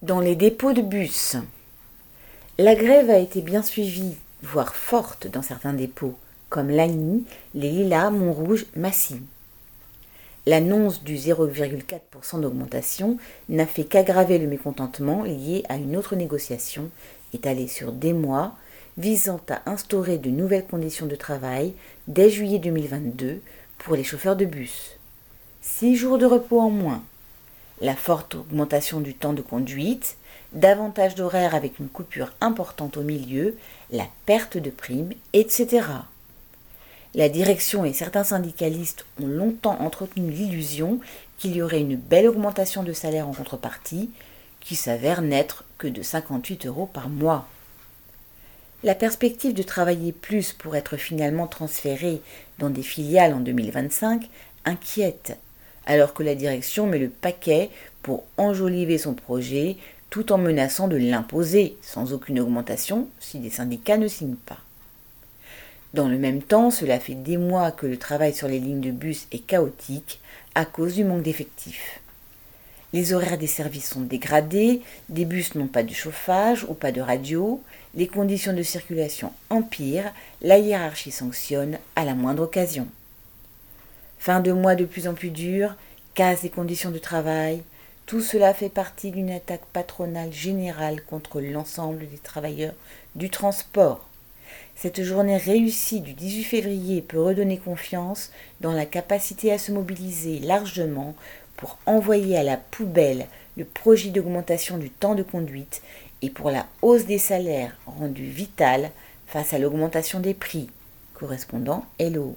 Dans les dépôts de bus. La grève a été bien suivie, voire forte dans certains dépôts, comme Lagny, les Lilas, Montrouge, Massy. L'annonce du 0,4% d'augmentation n'a fait qu'aggraver le mécontentement lié à une autre négociation étalée sur des mois visant à instaurer de nouvelles conditions de travail dès juillet 2022 pour les chauffeurs de bus. Six jours de repos en moins, la forte augmentation du temps de conduite, davantage d'horaires avec une coupure importante au milieu, la perte de primes, etc. La direction et certains syndicalistes ont longtemps entretenu l'illusion qu'il y aurait une belle augmentation de salaire en contrepartie, qui s'avère n'être que de 58 euros par mois. La perspective de travailler plus pour être finalement transféré dans des filiales en 2025 inquiète alors que la direction met le paquet pour enjoliver son projet tout en menaçant de l'imposer sans aucune augmentation si les syndicats ne signent pas. Dans le même temps, cela fait des mois que le travail sur les lignes de bus est chaotique à cause du manque d'effectifs. Les horaires des services sont dégradés, des bus n'ont pas de chauffage ou pas de radio, les conditions de circulation empirent, la hiérarchie sanctionne à la moindre occasion. Fin de mois de plus en plus durs, casse des conditions de travail, tout cela fait partie d'une attaque patronale générale contre l'ensemble des travailleurs du transport. Cette journée réussie du 18 février peut redonner confiance dans la capacité à se mobiliser largement pour envoyer à la poubelle le projet d'augmentation du temps de conduite et pour la hausse des salaires rendue vitale face à l'augmentation des prix correspondant Hello.